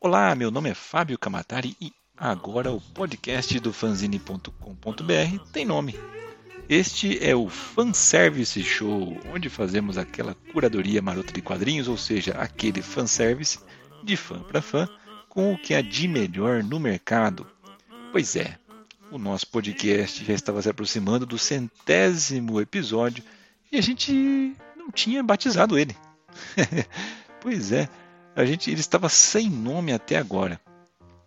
Olá, meu nome é Fábio Camatari e agora o podcast do fanzine.com.br tem nome. Este é o Fanservice Show, onde fazemos aquela curadoria marota de quadrinhos, ou seja, aquele fanservice de fã para fã, com o que há de melhor no mercado. Pois é, o nosso podcast já estava se aproximando do centésimo episódio e a gente não tinha batizado ele. pois é, a gente ele estava sem nome até agora.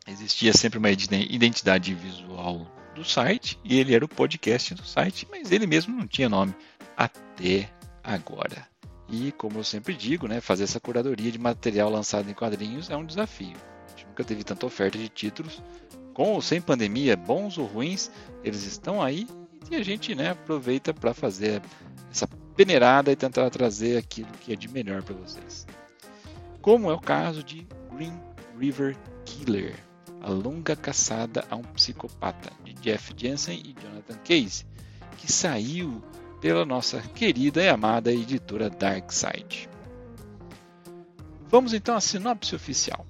Existia sempre uma identidade visual do site e ele era o podcast do site, mas ele mesmo não tinha nome até agora. E como eu sempre digo, né, fazer essa curadoria de material lançado em quadrinhos é um desafio. A gente nunca teve tanta oferta de títulos com ou sem pandemia, bons ou ruins, eles estão aí e a gente né, aproveita para fazer essa peneirada e tentar trazer aquilo que é de melhor para vocês. Como é o caso de Green River Killer, a longa caçada a um psicopata, de Jeff Jensen e Jonathan Case, que saiu pela nossa querida e amada editora Darkside. Vamos então à sinopse oficial.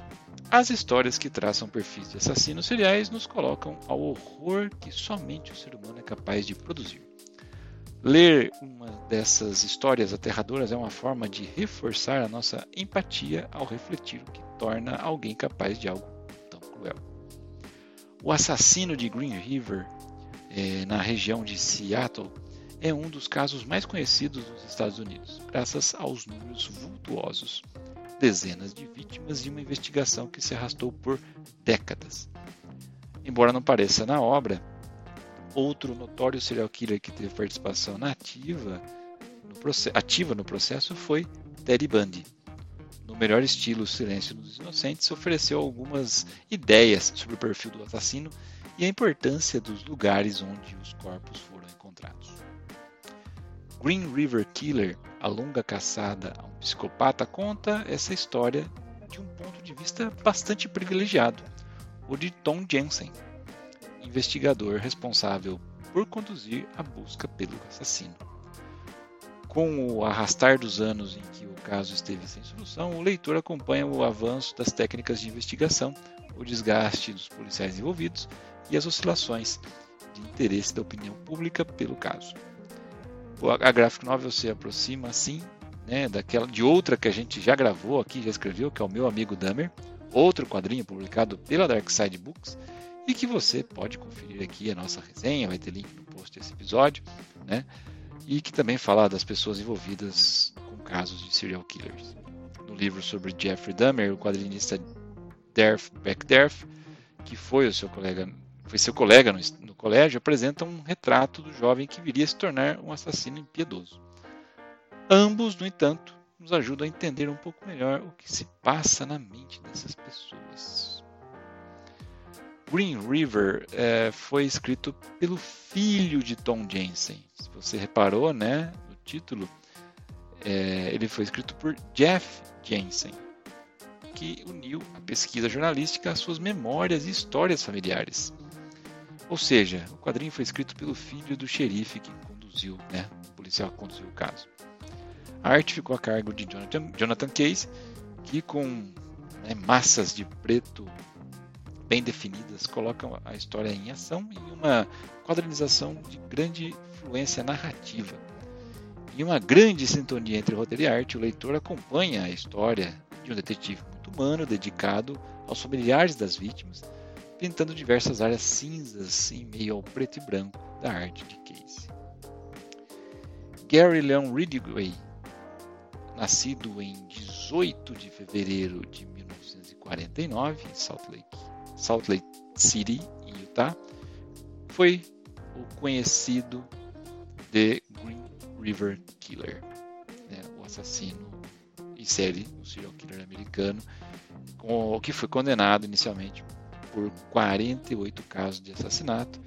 As histórias que traçam perfis de assassinos seriais nos colocam ao horror que somente o ser humano é capaz de produzir. Ler uma dessas histórias aterradoras é uma forma de reforçar a nossa empatia ao refletir o que torna alguém capaz de algo tão cruel. O assassino de Green River, eh, na região de Seattle, é um dos casos mais conhecidos nos Estados Unidos, graças aos números vultuosos dezenas de vítimas e uma investigação que se arrastou por décadas. Embora não pareça na obra, outro notório serial killer que teve participação nativa no ativa no processo foi Ted Bundy. No melhor estilo Silêncio dos Inocentes, ofereceu algumas ideias sobre o perfil do assassino e a importância dos lugares onde os corpos foram encontrados. Green River Killer, a longa caçada a um psicopata, conta essa história de um ponto de vista bastante privilegiado, o de Tom Jensen, investigador responsável por conduzir a busca pelo assassino. Com o arrastar dos anos em que o caso esteve sem solução, o leitor acompanha o avanço das técnicas de investigação, o desgaste dos policiais envolvidos e as oscilações de interesse da opinião pública pelo caso a graphic novel se aproxima assim, né, daquela de outra que a gente já gravou aqui, já escreveu, que é o meu amigo Damer, outro quadrinho publicado pela Dark Side Books e que você pode conferir aqui a nossa resenha, vai ter link no post desse episódio, né? E que também fala das pessoas envolvidas com casos de serial killers. No livro sobre Jeffrey Dahmer, o quadrinista Derf Beckderf, que foi o seu colega foi seu colega no, no colégio, apresenta um retrato do jovem que viria a se tornar um assassino impiedoso. Ambos, no entanto, nos ajudam a entender um pouco melhor o que se passa na mente dessas pessoas. Green River é, foi escrito pelo filho de Tom Jensen. Se você reparou, né, no título, é, ele foi escrito por Jeff Jensen, que uniu a pesquisa jornalística às suas memórias e histórias familiares. Ou seja, o quadrinho foi escrito pelo filho do xerife que conduziu, né, o policial que conduziu o caso. A arte ficou a cargo de Jonathan, Jonathan Case, que com né, massas de preto bem definidas colocam a história em ação e uma quadrinização de grande influência narrativa. Em uma grande sintonia entre roteiro e arte, o leitor acompanha a história de um detetive muito humano dedicado aos familiares das vítimas pintando diversas áreas cinzas em meio ao preto e branco da arte de Case. Gary Leon Ridgway, nascido em 18 de fevereiro de 1949 em Salt Lake, Salt Lake City, em Utah, foi o conhecido The Green River Killer, né, o assassino em série, o serial killer americano, com, que foi condenado inicialmente por 48 casos de assassinato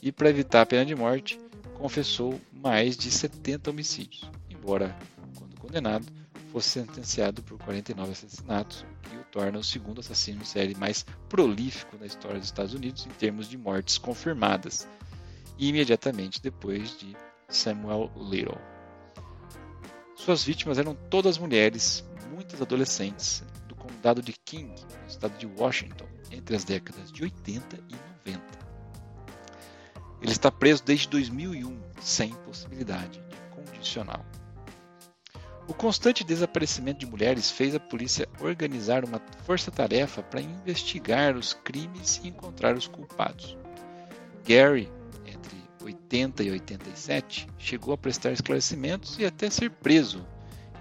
e, para evitar a pena de morte, confessou mais de 70 homicídios, embora, quando condenado, fosse sentenciado por 49 assassinatos, o torna o segundo assassino em série mais prolífico da história dos Estados Unidos em termos de mortes confirmadas, imediatamente depois de Samuel Little. Suas vítimas eram todas mulheres, muitas adolescentes, do condado de King, no estado de Washington, entre as décadas de 80 e 90. Ele está preso desde 2001, sem possibilidade de condicional. O constante desaparecimento de mulheres fez a polícia organizar uma força-tarefa para investigar os crimes e encontrar os culpados. Gary, entre 80 e 87, chegou a prestar esclarecimentos e até ser preso.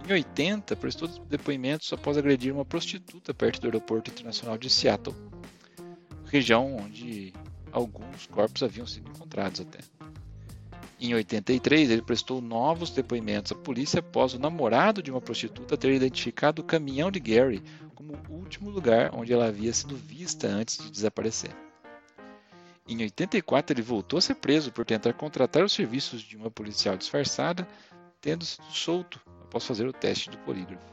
Em 80, prestou depoimentos após agredir uma prostituta perto do aeroporto internacional de Seattle, região onde alguns corpos haviam sido encontrados até. Em 83, ele prestou novos depoimentos à polícia após o namorado de uma prostituta ter identificado o caminhão de Gary como o último lugar onde ela havia sido vista antes de desaparecer. Em 84, ele voltou a ser preso por tentar contratar os serviços de uma policial disfarçada, tendo sido solto após fazer o teste do polígrafo.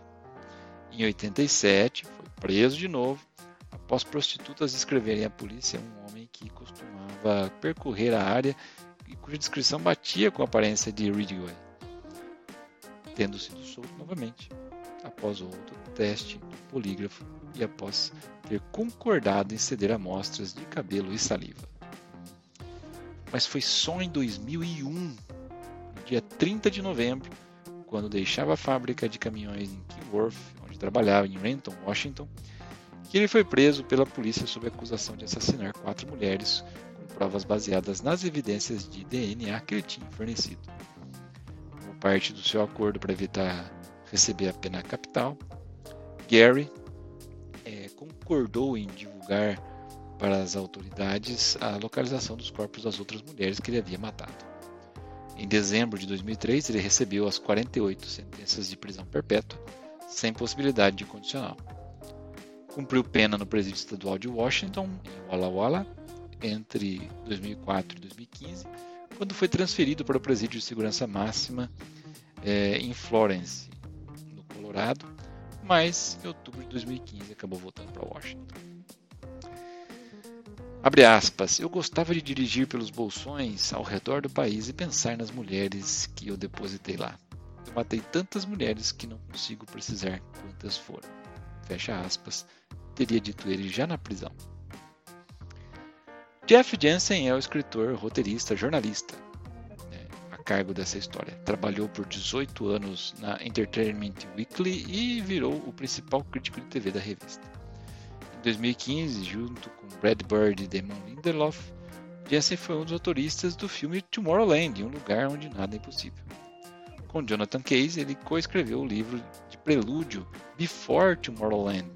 Em 87, foi preso de novo após prostitutas descreverem à polícia um homem que costumava percorrer a área e cuja descrição batia com a aparência de Ridgway, tendo sido solto novamente após outro teste do polígrafo e após ter concordado em ceder amostras de cabelo e saliva. Mas foi só em 2001, no dia 30 de novembro, quando deixava a fábrica de caminhões em Keyworth, onde trabalhava em Renton, Washington, que ele foi preso pela polícia sob acusação de assassinar quatro mulheres provas baseadas nas evidências de DNA que ele tinha fornecido. Como parte do seu acordo para evitar receber a pena capital, Gary é, concordou em divulgar para as autoridades a localização dos corpos das outras mulheres que ele havia matado. Em dezembro de 2003, ele recebeu as 48 sentenças de prisão perpétua, sem possibilidade de condicional. Cumpriu pena no Presídio Estadual de Washington, em Walla Walla, entre 2004 e 2015, quando foi transferido para o Presídio de Segurança Máxima é, em Florence, no Colorado, mas em outubro de 2015 acabou voltando para Washington. Abre aspas, eu gostava de dirigir pelos bolsões ao redor do país e pensar nas mulheres que eu depositei lá. Eu matei tantas mulheres que não consigo precisar quantas foram. Fecha aspas, teria dito ele já na prisão. Jeff Jensen é o escritor, roteirista, jornalista né, a cargo dessa história. Trabalhou por 18 anos na Entertainment Weekly e virou o principal crítico de TV da revista. Em 2015, junto com Brad Bird e Damon Lindelof, Jensen foi um dos autoristas do filme Tomorrowland, um lugar onde nada é impossível. Com Jonathan Case, ele coescreveu o livro de prelúdio Before Tomorrowland,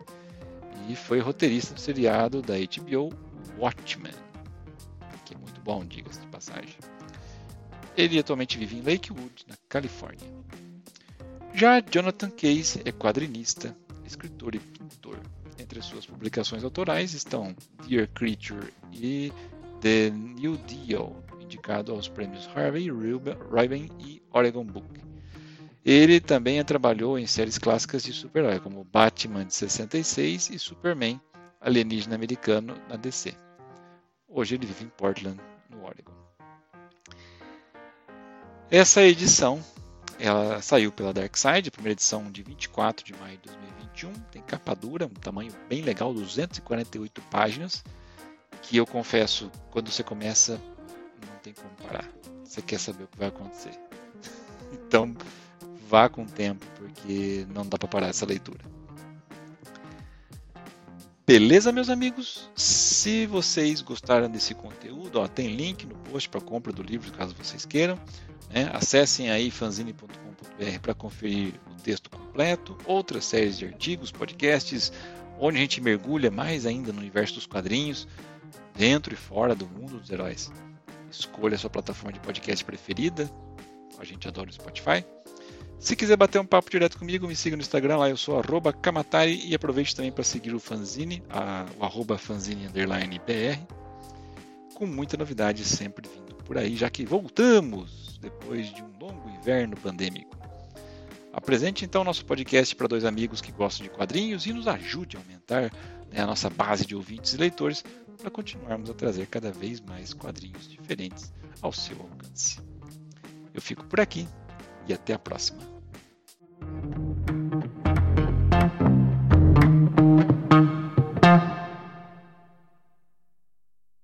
e foi roteirista do seriado da HBO Watchmen, bom, diga-se de passagem. Ele atualmente vive em Lakewood, na Califórnia. Já Jonathan Case é quadrinista, escritor e pintor. Entre suas publicações autorais estão Dear Creature e The New Deal, indicado aos prêmios Harvey, Reuben e Oregon Book. Ele também trabalhou em séries clássicas de super-herói, como Batman de 66 e Superman, alienígena americano, na DC. Hoje ele vive em Portland, no Oregon. Essa edição ela saiu pela Dark Side, primeira edição de 24 de maio de 2021. Tem capa dura, um tamanho bem legal, 248 páginas. Que eu confesso, quando você começa, não tem como parar. Você quer saber o que vai acontecer. então, vá com o tempo, porque não dá para parar essa leitura. Beleza, meus amigos? Se vocês gostaram desse conteúdo, ó, tem link no post para compra do livro, caso vocês queiram. Né? Acessem aí fanzine.com.br para conferir o texto completo, outras séries de artigos, podcasts, onde a gente mergulha mais ainda no universo dos quadrinhos, dentro e fora do mundo dos heróis. Escolha a sua plataforma de podcast preferida. A gente adora o Spotify. Se quiser bater um papo direto comigo, me siga no Instagram, lá eu sou arroba Kamatari e aproveite também para seguir o fanzine, a, o arroba fanzine BR, com muita novidade sempre vindo por aí, já que voltamos depois de um longo inverno pandêmico. Apresente então nosso podcast para dois amigos que gostam de quadrinhos e nos ajude a aumentar né, a nossa base de ouvintes e leitores para continuarmos a trazer cada vez mais quadrinhos diferentes ao seu alcance. Eu fico por aqui e até a próxima.